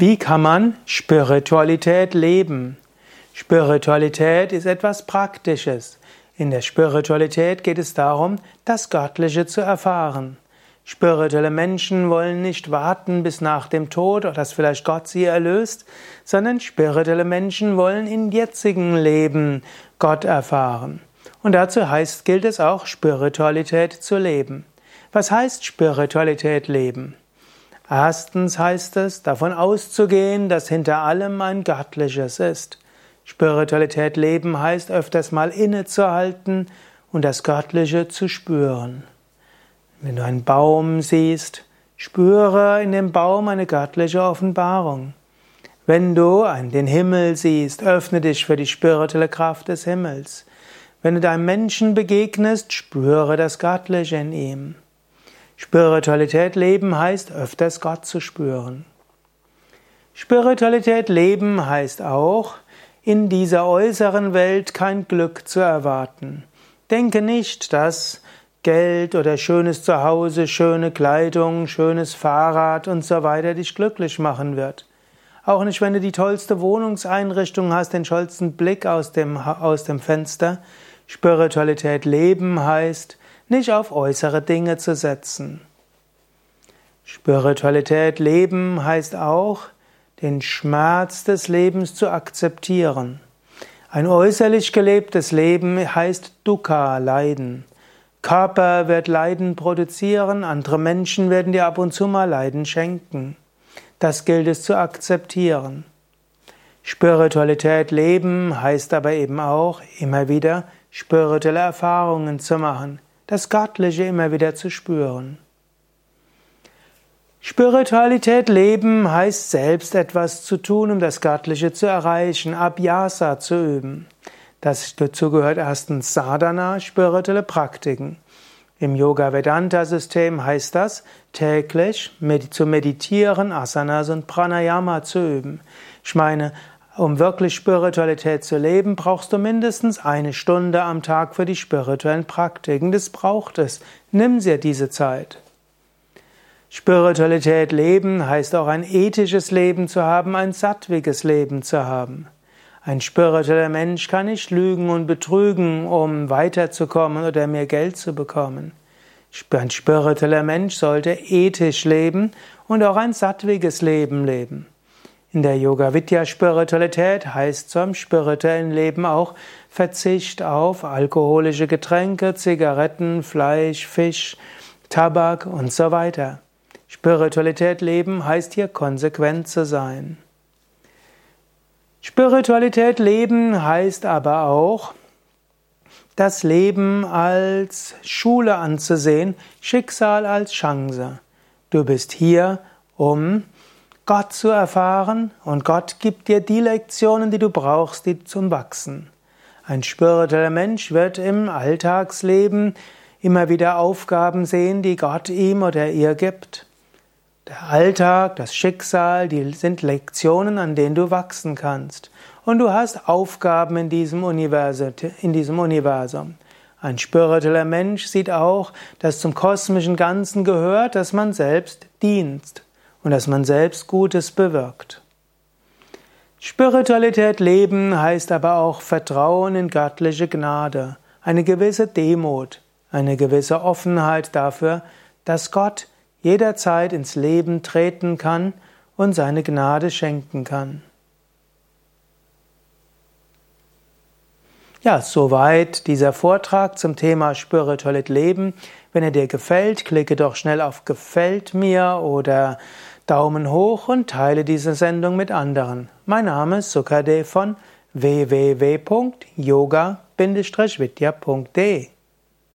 Wie kann man Spiritualität leben? Spiritualität ist etwas Praktisches. In der Spiritualität geht es darum, das Göttliche zu erfahren. Spirituelle Menschen wollen nicht warten bis nach dem Tod oder dass vielleicht Gott sie erlöst, sondern spirituelle Menschen wollen im jetzigen Leben Gott erfahren. Und dazu heißt, gilt es auch, Spiritualität zu leben. Was heißt Spiritualität leben? Erstens heißt es, davon auszugehen, dass hinter allem ein Göttliches ist. Spiritualität leben heißt öfters mal innezuhalten und das Göttliche zu spüren. Wenn du einen Baum siehst, spüre in dem Baum eine göttliche Offenbarung. Wenn du den Himmel siehst, öffne dich für die spirituelle Kraft des Himmels. Wenn du deinem Menschen begegnest, spüre das Göttliche in ihm. Spiritualität leben heißt öfters Gott zu spüren. Spiritualität leben heißt auch, in dieser äußeren Welt kein Glück zu erwarten. Denke nicht, dass Geld oder schönes Zuhause, schöne Kleidung, schönes Fahrrad und so weiter dich glücklich machen wird. Auch nicht, wenn du die tollste Wohnungseinrichtung hast, den tollsten Blick aus dem, aus dem Fenster. Spiritualität leben heißt, nicht auf äußere Dinge zu setzen. Spiritualität leben heißt auch, den Schmerz des Lebens zu akzeptieren. Ein äußerlich gelebtes Leben heißt Dukkha, Leiden. Körper wird Leiden produzieren, andere Menschen werden dir ab und zu mal Leiden schenken. Das gilt es zu akzeptieren. Spiritualität leben heißt aber eben auch, immer wieder spirituelle Erfahrungen zu machen das Göttliche immer wieder zu spüren. Spiritualität leben heißt selbst etwas zu tun, um das Göttliche zu erreichen, Abhyasa zu üben. Das dazu gehört erstens Sadhana, spirituelle Praktiken. Im Yoga Vedanta System heißt das, täglich zu meditieren, Asanas und Pranayama zu üben. Ich meine, um wirklich Spiritualität zu leben, brauchst du mindestens eine Stunde am Tag für die spirituellen Praktiken. Das braucht es. Nimm dir diese Zeit. Spiritualität leben heißt auch ein ethisches Leben zu haben, ein sattwiges Leben zu haben. Ein spiritueller Mensch kann nicht lügen und betrügen, um weiterzukommen oder mehr Geld zu bekommen. Ein spiritueller Mensch sollte ethisch leben und auch ein sattwiges Leben leben. In der Yoga Vidya Spiritualität heißt zum spirituellen Leben auch Verzicht auf alkoholische Getränke, Zigaretten, Fleisch, Fisch, Tabak und so weiter. Spiritualität leben heißt hier konsequent zu sein. Spiritualität leben heißt aber auch, das Leben als Schule anzusehen, Schicksal als Chance. Du bist hier, um Gott zu erfahren und Gott gibt dir die Lektionen, die du brauchst, die zum Wachsen. Ein spiritueller Mensch wird im Alltagsleben immer wieder Aufgaben sehen, die Gott ihm oder ihr gibt. Der Alltag, das Schicksal, die sind Lektionen, an denen du wachsen kannst. Und du hast Aufgaben in diesem Universum. Ein spiritueller Mensch sieht auch, dass zum kosmischen Ganzen gehört, dass man selbst dient und dass man selbst Gutes bewirkt. Spiritualität leben heißt aber auch Vertrauen in göttliche Gnade, eine gewisse Demut, eine gewisse Offenheit dafür, dass Gott jederzeit ins Leben treten kann und seine Gnade schenken kann. Ja, soweit dieser Vortrag zum Thema spirituelles Leben. Wenn er dir gefällt, klicke doch schnell auf Gefällt mir oder Daumen hoch und teile diese Sendung mit anderen. Mein Name ist Sukade von www.yoga-vidya.de